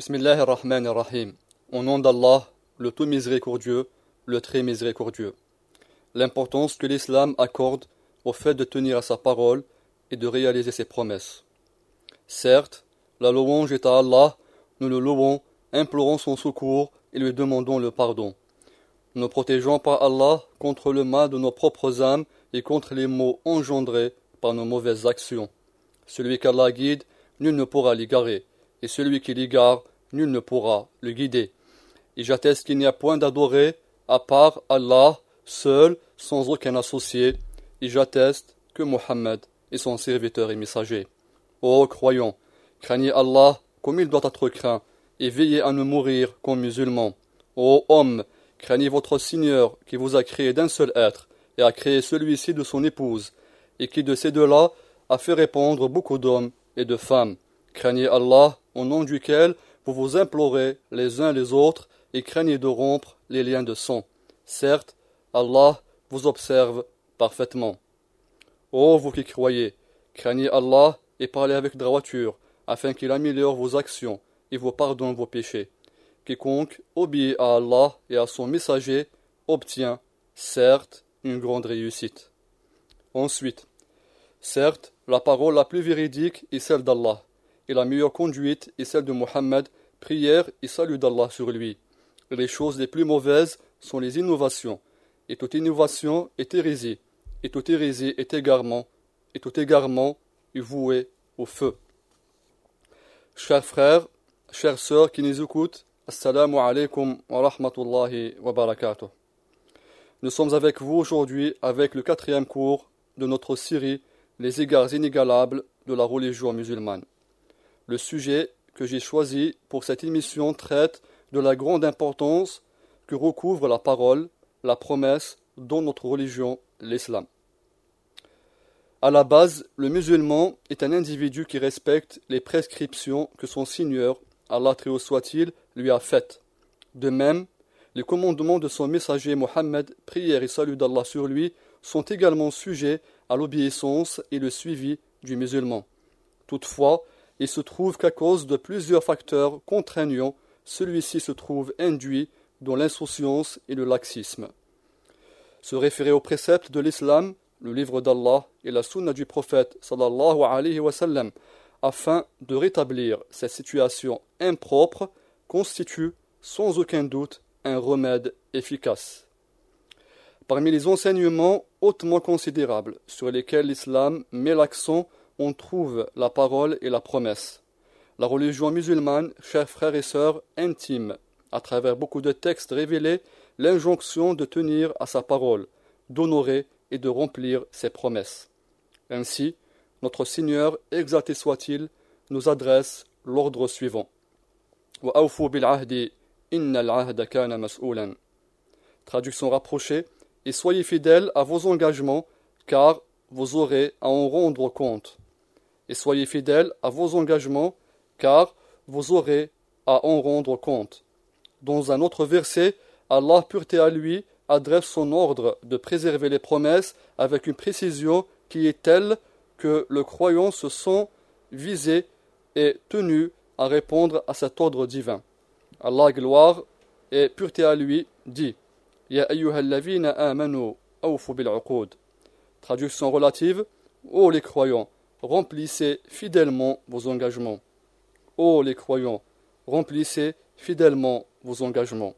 Bismillah ar-Rahman. Au nom d'Allah, le tout miséricordieux, le très miséricordieux. L'importance que l'islam accorde au fait de tenir à sa parole et de réaliser ses promesses. Certes, la louange est à Allah, nous le louons, implorons son secours et lui demandons le pardon. Nous protégeons par Allah contre le mal de nos propres âmes et contre les maux engendrés par nos mauvaises actions. Celui qu'Allah guide, nul ne pourra l'égarer, et celui qui l'égare, nul ne pourra le guider. Et j'atteste qu'il n'y a point d'adoré à part Allah, seul, sans aucun associé, et j'atteste que Mohammed est son serviteur et messager. Ô croyants, craignez Allah comme il doit être craint, et veillez à ne mourir comme musulmans. Ô hommes, craignez votre Seigneur qui vous a créé d'un seul être, et a créé celui-ci de son épouse, et qui de ces deux-là a fait répondre beaucoup d'hommes et de femmes. Craignez Allah, au nom duquel vous vous implorez les uns les autres, et craignez de rompre les liens de sang. Certes, Allah vous observe parfaitement. Ô vous qui croyez, craignez Allah et parlez avec droiture, afin qu'il améliore vos actions et vous pardonne vos péchés. Quiconque obéit à Allah et à son messager obtient, certes, une grande réussite. Ensuite, certes, la parole la plus véridique est celle d'Allah, et la meilleure conduite est celle de Mohammed, prière et salut d'Allah sur lui. les choses les plus mauvaises sont les innovations, et toute innovation est hérésie, et toute hérésie est égarement, et tout égarement est voué au feu. Chers frères, chères sœurs qui nous écoutent, Assalamu alaikum wa rahmatullahi wa barakatuh. Nous sommes avec vous aujourd'hui avec le quatrième cours de notre série Les égards inégalables de la religion musulmane. Le sujet que j'ai choisi pour cette émission traite de la grande importance que recouvre la parole, la promesse dans notre religion, l'islam. À la base, le musulman est un individu qui respecte les prescriptions que son Seigneur, Allah très haut soit-il, lui a faites. De même, les commandements de son messager Mohammed, prière et salut d'Allah sur lui, sont également sujets à l'obéissance et le suivi du musulman. Toutefois, il se trouve qu'à cause de plusieurs facteurs contraignants, celui-ci se trouve induit dans l'insouciance et le laxisme. Se référer aux préceptes de l'islam le livre d'Allah et la sunna du prophète sallallahu alayhi wa sallam, afin de rétablir cette situation impropre constitue sans aucun doute un remède efficace. Parmi les enseignements hautement considérables sur lesquels l'islam met l'accent, on trouve la parole et la promesse. La religion musulmane, chers frères et sœurs, intime, à travers beaucoup de textes révélés, l'injonction de tenir à sa parole, d'honorer et de remplir ses promesses. Ainsi, notre Seigneur, exalté soit-il, nous adresse l'ordre suivant. Traduction rapprochée, et soyez fidèles à vos engagements, car vous aurez à en rendre compte. Et soyez fidèles à vos engagements, car vous aurez à en rendre compte. Dans un autre verset, Allah pureté à lui adresse son ordre de préserver les promesses avec une précision qui est telle que le croyant se sent visé et tenu à répondre à cet ordre divin. Allah gloire et pureté à lui dit Ya amanu Traduction relative Ô les croyants, remplissez fidèlement vos engagements. Ô les croyants, remplissez fidèlement vos engagements.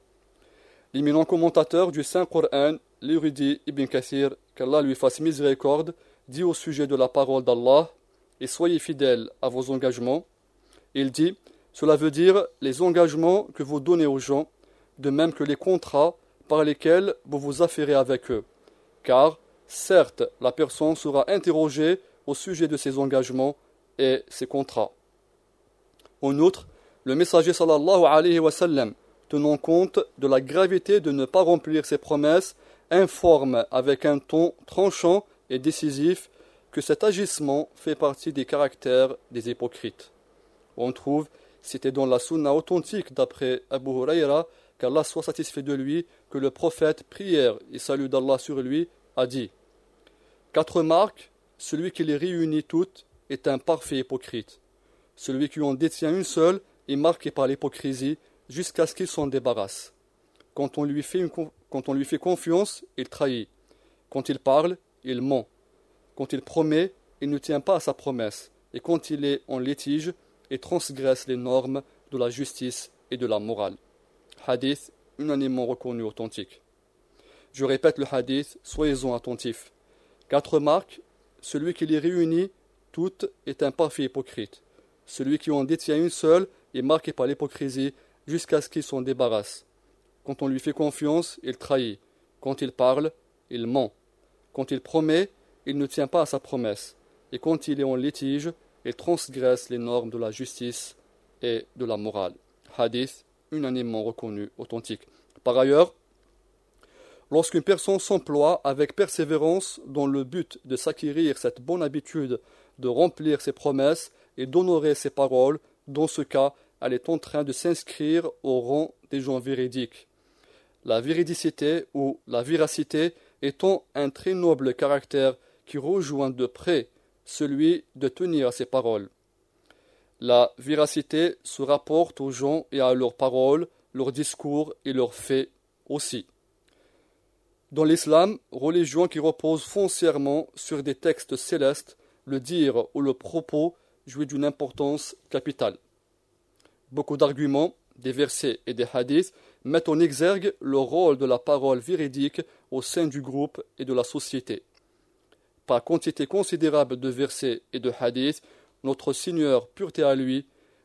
L'éminent commentateur du Saint-Coran, l'érudit Ibn Kathir, qu'Allah lui fasse miséricorde, dit au sujet de la parole d'Allah Et soyez fidèles à vos engagements. Il dit Cela veut dire les engagements que vous donnez aux gens, de même que les contrats par lesquels vous vous affairez avec eux. Car, certes, la personne sera interrogée au sujet de ses engagements et ses contrats. En outre, le messager sallallahu alayhi wa sallam tenant compte de la gravité de ne pas remplir ses promesses, informe avec un ton tranchant et décisif que cet agissement fait partie des caractères des hypocrites. On trouve, c'était dans la sunna authentique d'après Abu Huraira, qu'Allah soit satisfait de lui, que le prophète, prière et salut d'Allah sur lui, a dit Quatre marques, celui qui les réunit toutes est un parfait hypocrite. Celui qui en détient une seule est marqué par l'hypocrisie jusqu'à ce qu'il s'en débarrasse. Quand on, lui fait confiance, il trahit. Quand il parle, il ment. Quand il promet, il ne tient pas à sa promesse. Et quand il est en litige, il transgresse les normes de la justice et de la morale. Hadith unanimement reconnu authentique. Je répète le hadith, soyez-en attentifs. Quatre marques, celui qui les réunit toutes est un parfait hypocrite. Celui qui en détient une seule est marqué par l'hypocrisie jusqu'à ce qu'il s'en débarrasse. Quand on lui fait confiance, il trahit. Quand il parle, il ment. Quand il promet, il ne tient pas à sa promesse. Et quand il est en litige, il transgresse les normes de la justice et de la morale. Hadith unanimement reconnu authentique. Par ailleurs, lorsqu'une personne s'emploie avec persévérance dans le but de s'acquérir cette bonne habitude de remplir ses promesses et d'honorer ses paroles, dans ce cas, elle est en train de s'inscrire au rang des gens véridiques. La véridicité ou la véracité étant un très noble caractère qui rejoint de près celui de tenir à ses paroles. La véracité se rapporte aux gens et à leurs paroles, leurs discours et leurs faits aussi. Dans l'islam, religion qui repose foncièrement sur des textes célestes, le dire ou le propos jouit d'une importance capitale. Beaucoup d'arguments, des versets et des hadiths mettent en exergue le rôle de la parole véridique au sein du groupe et de la société. Par quantité considérable de versets et de hadiths, notre Seigneur, pureté à lui,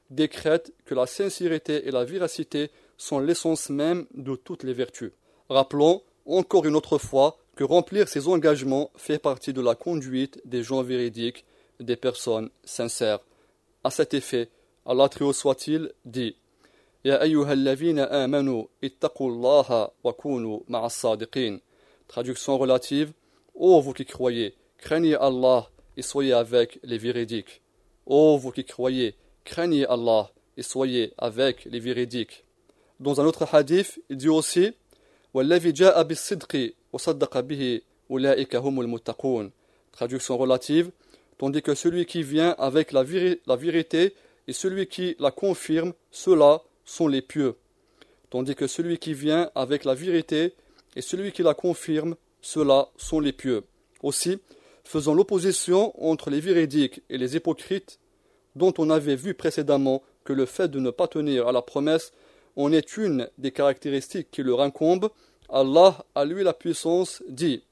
décrète que la sincérité et la véracité sont l'essence même de toutes les vertus. Rappelons encore une autre fois que remplir ces engagements fait partie de la conduite des gens véridiques, des personnes sincères. À cet effet, Allah très soit-il dit Traduction relative Ô vous qui croyez, craignez Allah et soyez avec les véridiques. Ô vous qui croyez, craignez Allah et soyez avec les véridiques. Dans un autre hadith, il dit aussi Traduction relative Tandis que celui qui vient avec la, la vérité et celui qui la confirme, ceux-là sont les pieux. Tandis que celui qui vient avec la vérité et celui qui la confirme, ceux-là sont les pieux. Aussi, faisant l'opposition entre les véridiques et les hypocrites, dont on avait vu précédemment que le fait de ne pas tenir à la promesse en est une des caractéristiques qui leur incombent, Allah, à lui la puissance, dit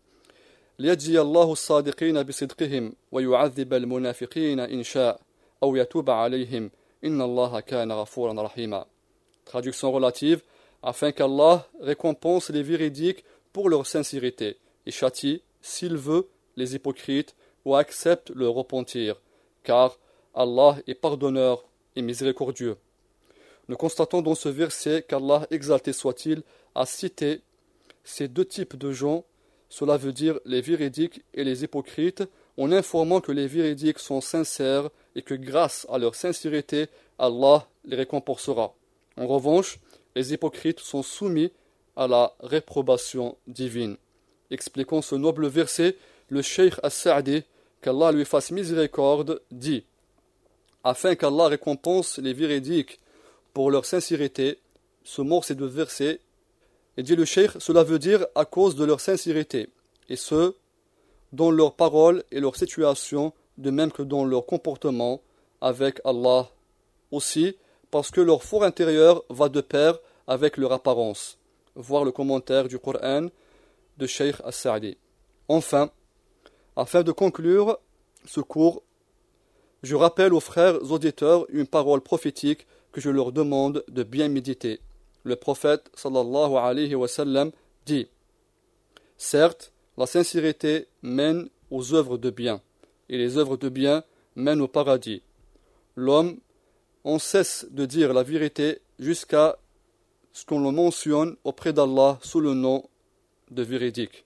Traduction relative afin qu'Allah récompense les véridiques pour leur sincérité. Et châtie, s'il veut, les hypocrites ou accepte leur repentir, car Allah est pardonneur et miséricordieux. Nous constatons dans ce verset qu'Allah, exalté soit-il, a cité ces deux types de gens, cela veut dire les véridiques et les hypocrites, en informant que les véridiques sont sincères et que grâce à leur sincérité, Allah les récompensera. En revanche, les hypocrites sont soumis à la réprobation divine. Expliquant ce noble verset, le Cheikh As-Sa'di, qu'Allah lui fasse miséricorde, dit Afin qu'Allah récompense les véridiques pour leur sincérité, ce mot c'est de verset, et dit le Cheikh, cela veut dire à cause de leur sincérité, et ce, dans leurs paroles et leur situation, de même que dans leur comportement avec Allah. Aussi, parce que leur fort intérieur va de pair avec leur apparence. Voir le commentaire du Coran de Sheikh As-Sa'di. Enfin, afin de conclure ce cours, je rappelle aux frères auditeurs une parole prophétique que je leur demande de bien méditer. Le prophète dit Certes, la sincérité mène aux œuvres de bien, et les œuvres de bien mènent au paradis. L'homme on cesse de dire la vérité jusqu'à ce qu'on le mentionne auprès d'Allah sous le nom de véridique.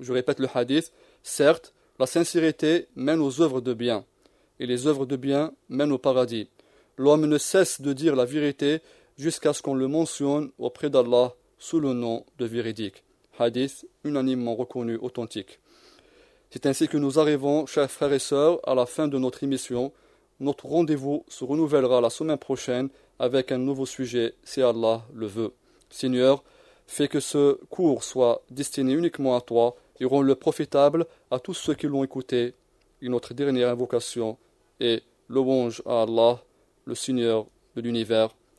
Je répète le hadith, certes, la sincérité mène aux œuvres de bien, et les œuvres de bien mènent au paradis. L'homme ne cesse de dire la vérité jusqu'à ce qu'on le mentionne auprès d'Allah sous le nom de véridique. Hadith unanimement reconnu authentique. C'est ainsi que nous arrivons, chers frères et sœurs, à la fin de notre émission. Notre rendez-vous se renouvellera la semaine prochaine avec un nouveau sujet si Allah le veut. Seigneur, fais que ce cours soit destiné uniquement à toi et rends-le profitable à tous ceux qui l'ont écouté. Notre dernière invocation est louange à Allah, le Seigneur de l'univers.